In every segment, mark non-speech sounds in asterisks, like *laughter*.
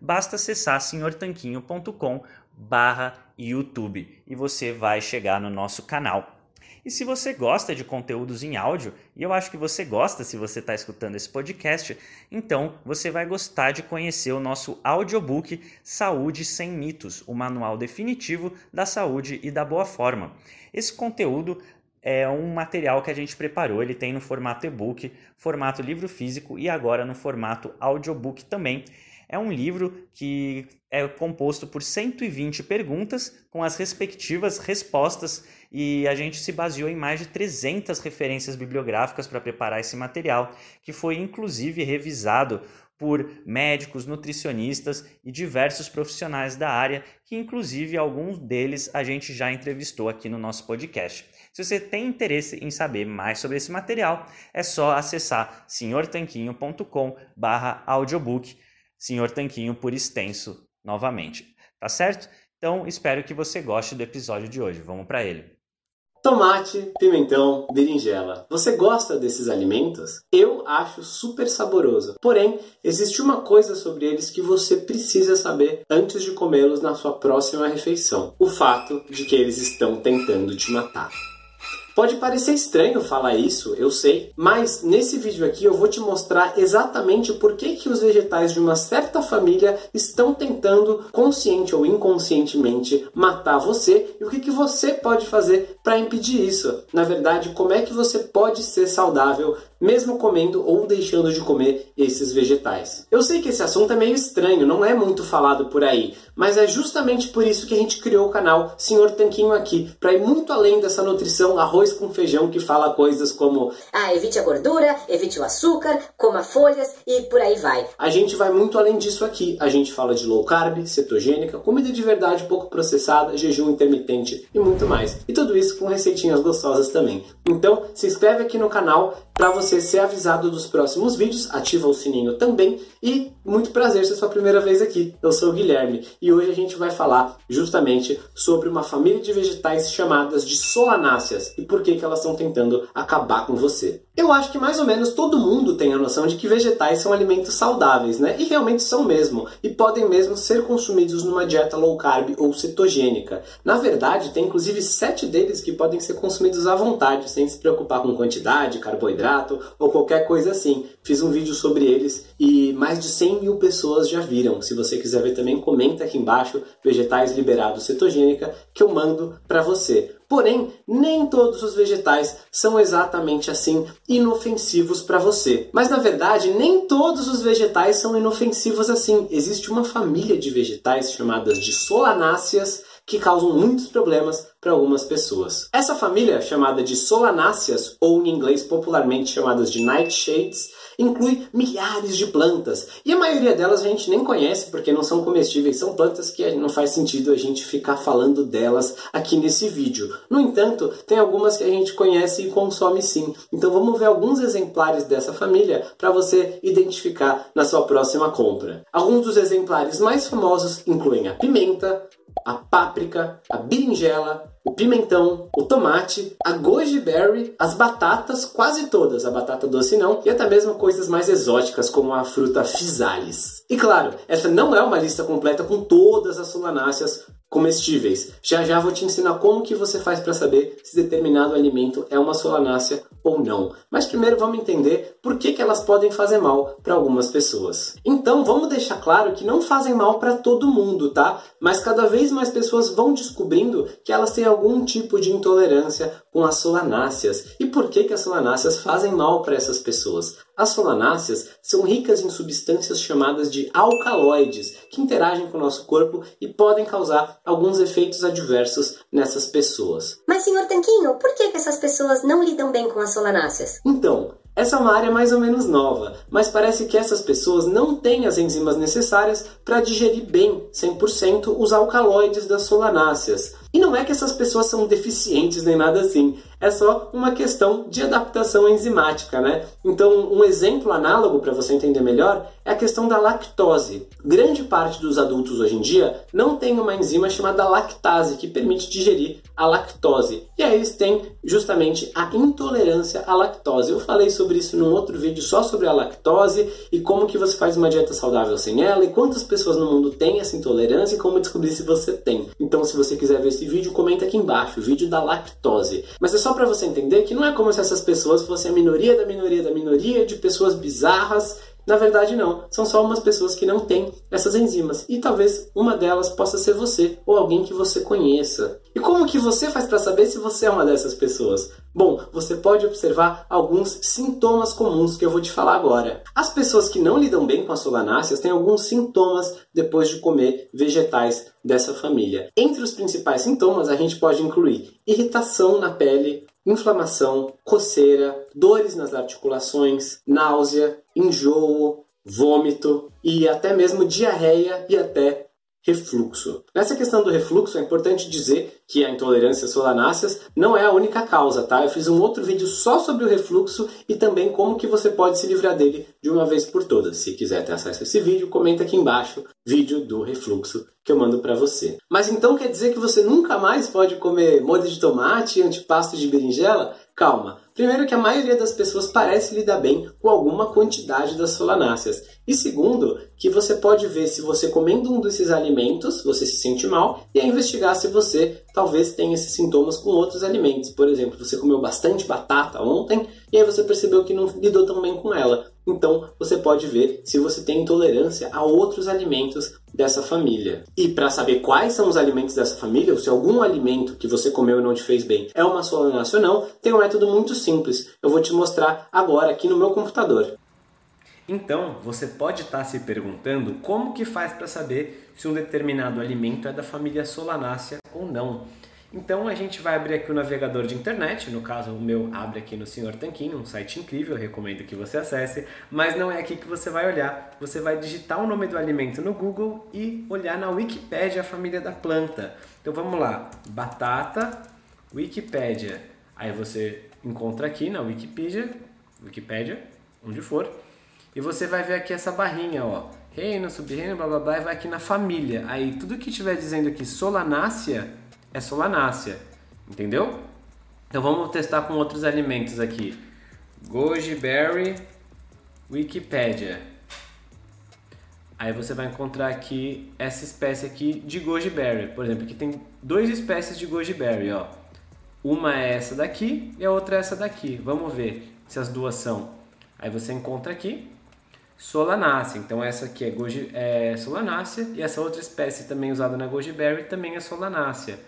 basta acessar senhortanquinho.com barra YouTube e você vai chegar no nosso canal. E se você gosta de conteúdos em áudio, e eu acho que você gosta se você está escutando esse podcast, então você vai gostar de conhecer o nosso audiobook Saúde Sem Mitos, o manual definitivo da saúde e da boa forma. Esse conteúdo é um material que a gente preparou, ele tem no formato e-book, formato livro físico e agora no formato audiobook também. É um livro que é composto por 120 perguntas com as respectivas respostas e a gente se baseou em mais de 300 referências bibliográficas para preparar esse material, que foi inclusive revisado por médicos, nutricionistas e diversos profissionais da área, que inclusive alguns deles a gente já entrevistou aqui no nosso podcast. Se você tem interesse em saber mais sobre esse material, é só acessar senhortanquinho.com/audiobook Senhor Tanquinho por extenso novamente. Tá certo? Então, espero que você goste do episódio de hoje. Vamos para ele. Tomate, pimentão, berinjela. Você gosta desses alimentos? Eu acho super saboroso. Porém, existe uma coisa sobre eles que você precisa saber antes de comê-los na sua próxima refeição: o fato de que eles estão tentando te matar. Pode parecer estranho falar isso, eu sei, mas nesse vídeo aqui eu vou te mostrar exatamente por que, que os vegetais de uma certa família estão tentando, consciente ou inconscientemente, matar você e o que, que você pode fazer para impedir isso. Na verdade, como é que você pode ser saudável mesmo comendo ou deixando de comer esses vegetais. Eu sei que esse assunto é meio estranho, não é muito falado por aí, mas é justamente por isso que a gente criou o canal Senhor Tanquinho aqui, para ir muito além dessa nutrição arroz com feijão que fala coisas como ah, evite a gordura, evite o açúcar, coma folhas e por aí vai. A gente vai muito além disso aqui. A gente fala de low carb, cetogênica, comida de verdade pouco processada, jejum intermitente e muito mais. E tudo isso com receitinhas gostosas também. Então, se inscreve aqui no canal para você ser avisado dos próximos vídeos, ativa o sininho também e muito prazer se é sua primeira vez aqui. Eu sou o Guilherme e hoje a gente vai falar justamente sobre uma família de vegetais chamadas de solanáceas e por que, que elas estão tentando acabar com você. Eu acho que mais ou menos todo mundo tem a noção de que vegetais são alimentos saudáveis, né? E realmente são mesmo, e podem mesmo ser consumidos numa dieta low carb ou cetogênica. Na verdade, tem inclusive sete deles que podem ser consumidos à vontade, sem se preocupar com quantidade, carboidrato ou qualquer coisa assim. Fiz um vídeo sobre eles e mais de 100 mil pessoas já viram. Se você quiser ver também, comenta aqui embaixo vegetais liberados cetogênica que eu mando para você. Porém, nem todos os vegetais são exatamente assim inofensivos para você. Mas na verdade, nem todos os vegetais são inofensivos assim. Existe uma família de vegetais chamadas de solanáceas que causam muitos problemas para algumas pessoas. Essa família, chamada de solanáceas, ou em inglês popularmente chamadas de nightshades, inclui milhares de plantas. E a maioria delas a gente nem conhece porque não são comestíveis, são plantas que não faz sentido a gente ficar falando delas aqui nesse vídeo. No entanto, tem algumas que a gente conhece e consome sim. Então vamos ver alguns exemplares dessa família para você identificar na sua próxima compra. Alguns dos exemplares mais famosos incluem a pimenta, a páprica, a berinjela, o pimentão, o tomate, a goji berry, as batatas, quase todas, a batata doce não, e até mesmo coisas mais exóticas como a fruta physalis. E claro, essa não é uma lista completa com todas as solanáceas comestíveis. Já já vou te ensinar como que você faz para saber se determinado alimento é uma solanácea ou não. Mas primeiro vamos entender por que, que elas podem fazer mal para algumas pessoas. Então vamos deixar claro que não fazem mal para todo mundo, tá? Mas cada vez mais pessoas vão descobrindo que elas têm algum tipo de intolerância com as solanáceas. E por que, que as solanáceas fazem mal para essas pessoas? As solanáceas são ricas em substâncias chamadas de alcaloides, que interagem com o nosso corpo e podem causar alguns efeitos adversos nessas pessoas. Mas, senhor Tanquinho, por que, que essas pessoas não lidam bem com as solanáceas? Então, essa é uma área mais ou menos nova, mas parece que essas pessoas não têm as enzimas necessárias para digerir bem 100% os alcaloides das solanáceas. E não é que essas pessoas são deficientes nem nada assim, é só uma questão de adaptação enzimática, né? Então, um exemplo análogo para você entender melhor é a questão da lactose. Grande parte dos adultos hoje em dia não tem uma enzima chamada lactase que permite digerir a lactose. E aí eles têm justamente a intolerância à lactose. Eu falei sobre isso num outro vídeo só sobre a lactose e como que você faz uma dieta saudável sem ela e quantas pessoas no mundo têm essa intolerância e como descobrir se você tem. Então, se você quiser ver esse vídeo, comenta aqui embaixo, o vídeo da lactose. Mas é só para você entender que não é como se essas pessoas fossem a minoria da minoria da minoria de pessoas bizarras na verdade, não. São só umas pessoas que não têm essas enzimas. E talvez uma delas possa ser você ou alguém que você conheça. E como que você faz para saber se você é uma dessas pessoas? Bom, você pode observar alguns sintomas comuns que eu vou te falar agora. As pessoas que não lidam bem com as solanáceas têm alguns sintomas depois de comer vegetais dessa família. Entre os principais sintomas, a gente pode incluir irritação na pele, inflamação, coceira, dores nas articulações, náusea, enjoo, vômito e até mesmo diarreia e até refluxo. Nessa questão do refluxo é importante dizer que a intolerância às solanáceas não é a única causa, tá? Eu fiz um outro vídeo só sobre o refluxo e também como que você pode se livrar dele de uma vez por todas. Se quiser ter acesso a esse vídeo, comenta aqui embaixo, vídeo do refluxo que eu mando para você. Mas então quer dizer que você nunca mais pode comer molho de tomate antipasto de berinjela? Calma. Primeiro que a maioria das pessoas parece lidar bem com alguma quantidade das solanáceas. E segundo, que você pode ver se você comendo um desses alimentos, você se sente mal, e investigar se você talvez tenha esses sintomas com outros alimentos. Por exemplo, você comeu bastante batata ontem e aí você percebeu que não lidou tão bem com ela. Então, você pode ver se você tem intolerância a outros alimentos dessa família. E para saber quais são os alimentos dessa família, ou se algum alimento que você comeu e não te fez bem é uma solanácea ou não, tem um método muito simples. Eu vou te mostrar agora aqui no meu computador. Então, você pode estar tá se perguntando como que faz para saber se um determinado alimento é da família solanácea ou não. Então a gente vai abrir aqui o navegador de internet, no caso o meu abre aqui no Senhor Tanquinho, um site incrível, recomendo que você acesse, mas não é aqui que você vai olhar. Você vai digitar o nome do alimento no Google e olhar na Wikipédia a família da planta. Então vamos lá, batata, Wikipédia. Aí você encontra aqui na Wikipedia, Wikipédia, onde for, e você vai ver aqui essa barrinha, ó. Reino, subreino, blá blá blá, e vai aqui na família. Aí tudo que estiver dizendo aqui Solanácea é solanácea, entendeu? Então vamos testar com outros alimentos aqui. Goji berry, Wikipedia. Aí você vai encontrar aqui essa espécie aqui de goji berry. Por exemplo, aqui tem duas espécies de goji berry, ó. Uma é essa daqui e a outra é essa daqui. Vamos ver se as duas são. Aí você encontra aqui Solanácea. Então essa aqui é, goji, é Solanácea e essa outra espécie também usada na goji berry também é Solanácea.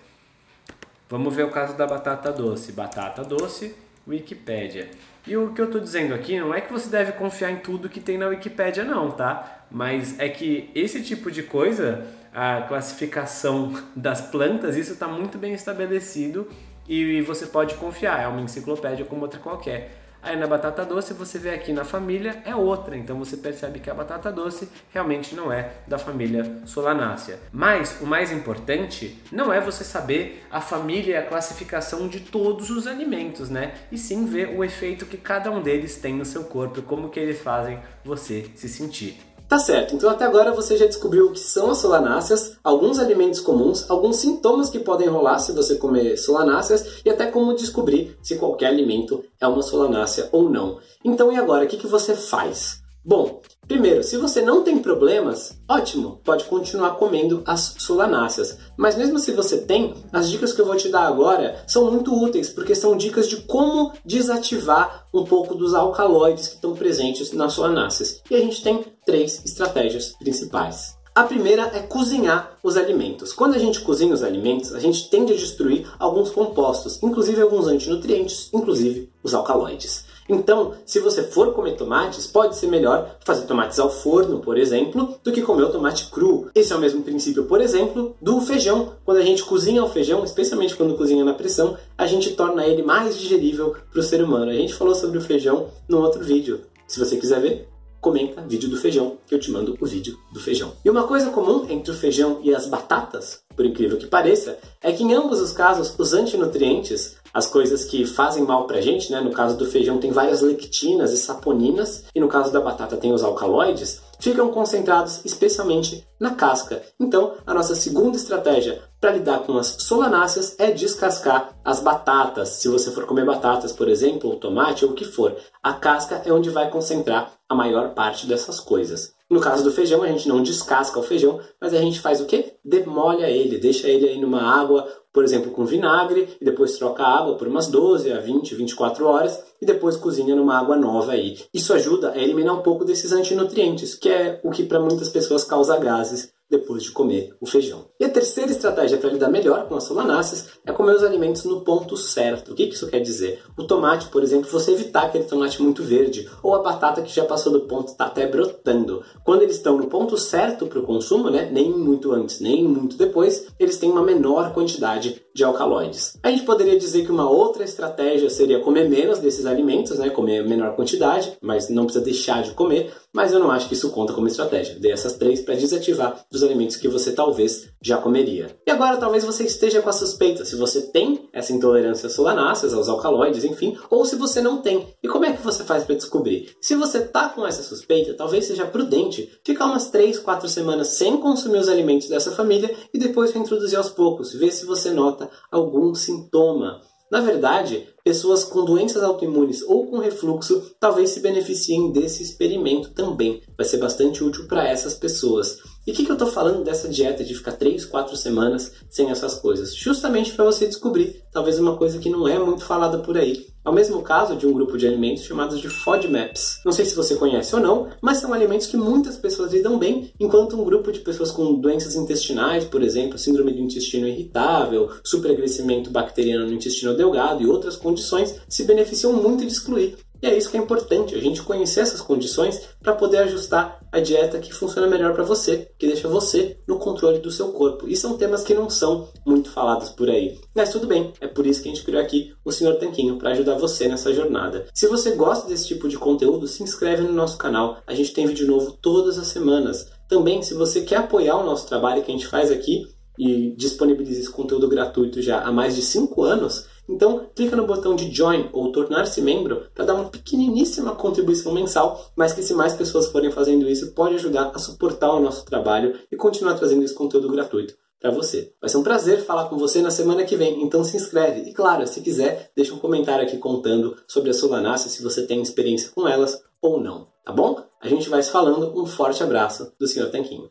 Vamos ver o caso da batata doce. Batata doce, Wikipédia. E o que eu estou dizendo aqui não é que você deve confiar em tudo que tem na Wikipédia, não, tá? Mas é que esse tipo de coisa, a classificação *laughs* das plantas, isso está muito bem estabelecido e você pode confiar. É uma enciclopédia como outra qualquer. Aí na batata doce você vê aqui na família é outra, então você percebe que a batata doce realmente não é da família Solanácea. Mas o mais importante não é você saber a família e a classificação de todos os alimentos, né? E sim ver o efeito que cada um deles tem no seu corpo, como que eles fazem você se sentir. Tá certo, então até agora você já descobriu o que são as solanáceas, alguns alimentos comuns, alguns sintomas que podem rolar se você comer solanáceas e até como descobrir se qualquer alimento é uma solanácea ou não. Então e agora, o que, que você faz? Bom, primeiro, se você não tem problemas, ótimo, pode continuar comendo as solanáceas. Mas mesmo se você tem, as dicas que eu vou te dar agora são muito úteis, porque são dicas de como desativar um pouco dos alcaloides que estão presentes nas solanáceas. E a gente tem três estratégias principais. A primeira é cozinhar os alimentos. Quando a gente cozinha os alimentos, a gente tende a destruir alguns compostos, inclusive alguns antinutrientes, inclusive os alcaloides. Então, se você for comer tomates, pode ser melhor fazer tomates ao forno, por exemplo, do que comer o tomate cru. Esse é o mesmo princípio, por exemplo, do feijão. Quando a gente cozinha o feijão, especialmente quando cozinha na pressão, a gente torna ele mais digerível para o ser humano. A gente falou sobre o feijão no outro vídeo. Se você quiser ver, comenta vídeo do feijão, que eu te mando o vídeo do feijão. E uma coisa comum entre o feijão e as batatas, por incrível que pareça, é que em ambos os casos os antinutrientes as coisas que fazem mal pra gente, né? No caso do feijão tem várias lectinas e saponinas, e no caso da batata tem os alcaloides, ficam concentrados especialmente na casca. Então, a nossa segunda estratégia para lidar com as solanáceas é descascar as batatas. Se você for comer batatas, por exemplo, ou tomate ou o que for, a casca é onde vai concentrar a maior parte dessas coisas. No caso do feijão, a gente não descasca o feijão, mas a gente faz o quê? Demolha ele, deixa ele aí numa água por exemplo, com vinagre, e depois troca a água por umas 12 a 20, 24 horas, e depois cozinha numa água nova aí. Isso ajuda a eliminar um pouco desses antinutrientes, que é o que para muitas pessoas causa gases depois de comer o feijão. E a terceira estratégia para lidar melhor com as solanáceas é comer os alimentos no ponto certo. O que isso quer dizer? O tomate, por exemplo, você evitar aquele tomate muito verde, ou a batata que já passou do ponto, está até brotando. Quando eles estão no ponto certo para o consumo, né, nem muito antes, nem muito depois, eles têm uma menor quantidade de alcaloides. A gente poderia dizer que uma outra estratégia seria comer menos desses alimentos, né, comer menor quantidade, mas não precisa deixar de comer, mas eu não acho que isso conta como estratégia. Dei essas três para desativar os alimentos que você talvez já comeria. E agora talvez você esteja com a suspeita se você tem essa intolerância às solanáceas, aos alcaloides, enfim, ou se você não tem. E como é que você faz para descobrir? Se você tá com essa suspeita, talvez seja prudente ficar umas 3, 4 semanas sem consumir os alimentos dessa família e depois reintroduzir aos poucos, ver se você nota algum sintoma. Na verdade, pessoas com doenças autoimunes ou com refluxo talvez se beneficiem desse experimento também. Vai ser bastante útil para essas pessoas. E o que, que, eu estou falando dessa dieta de ficar 3, 4 semanas sem essas coisas? Justamente para você descobrir talvez uma coisa que não é muito falada por aí. É o mesmo caso de um grupo de alimentos chamados de FODMAPs. Não sei se você conhece ou não, mas são alimentos que muitas pessoas lidam bem, enquanto um grupo de pessoas com doenças intestinais, por exemplo, síndrome do intestino irritável, supercrescimento bacteriano no intestino delgado e outras condições, se beneficiam muito de excluir. E é isso que é importante, a gente conhecer essas condições para poder ajustar a dieta que funciona melhor para você, que deixa você no controle do seu corpo. E são temas que não são muito falados por aí. Mas tudo bem, é por isso que a gente criou aqui o Senhor Tanquinho para ajudar você nessa jornada. Se você gosta desse tipo de conteúdo, se inscreve no nosso canal. A gente tem vídeo novo todas as semanas. Também, se você quer apoiar o nosso trabalho que a gente faz aqui e disponibiliza esse conteúdo gratuito já há mais de 5 anos, então, clica no botão de Join ou tornar-se membro para dar uma pequeniníssima contribuição mensal, mas que se mais pessoas forem fazendo isso, pode ajudar a suportar o nosso trabalho e continuar trazendo esse conteúdo gratuito para você. Vai ser um prazer falar com você na semana que vem, então se inscreve. E claro, se quiser, deixa um comentário aqui contando sobre a solanácea, se você tem experiência com elas ou não, tá bom? A gente vai se falando. Um forte abraço do Sr. Tanquinho.